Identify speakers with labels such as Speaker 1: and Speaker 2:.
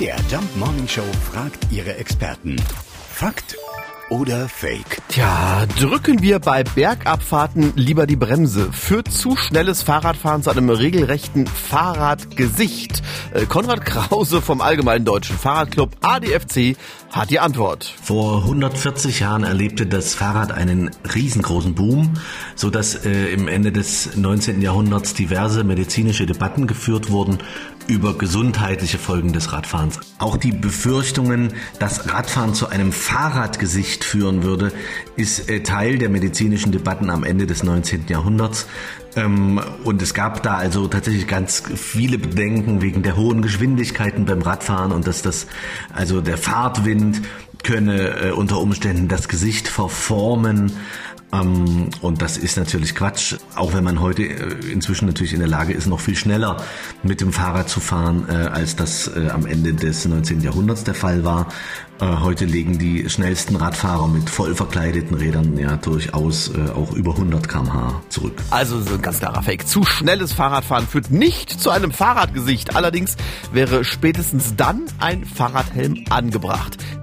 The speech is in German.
Speaker 1: MDR Jump Morning Show fragt ihre Experten. Fakt oder Fake?
Speaker 2: Tja, drücken wir bei Bergabfahrten lieber die Bremse. Führt zu schnelles Fahrradfahren zu einem regelrechten Fahrradgesicht. Äh, Konrad Krause vom Allgemeinen Deutschen Fahrradclub ADFC hat die Antwort.
Speaker 3: Vor 140 Jahren erlebte das Fahrrad einen riesengroßen Boom, so dass äh, im Ende des 19. Jahrhunderts diverse medizinische Debatten geführt wurden über gesundheitliche Folgen des Radfahrens. Auch die Befürchtungen, dass Radfahren zu einem Fahrradgesicht führen würde, ist äh, Teil der medizinischen Debatten am Ende des 19. Jahrhunderts. Ähm, und es gab da also tatsächlich ganz viele Bedenken wegen der hohen Geschwindigkeiten beim Radfahren und dass das, also der Fahrtwind könne äh, unter Umständen das Gesicht verformen. Ähm, und das ist natürlich Quatsch, auch wenn man heute äh, inzwischen natürlich in der Lage ist, noch viel schneller mit dem Fahrrad zu fahren, äh, als das äh, am Ende des 19. Jahrhunderts der Fall war. Heute legen die schnellsten Radfahrer mit voll verkleideten Rädern ja durchaus auch über 100 km/h zurück.
Speaker 2: Also so ein ganz klarer Fake. Zu schnelles Fahrradfahren führt nicht zu einem Fahrradgesicht. Allerdings wäre spätestens dann ein Fahrradhelm angebracht.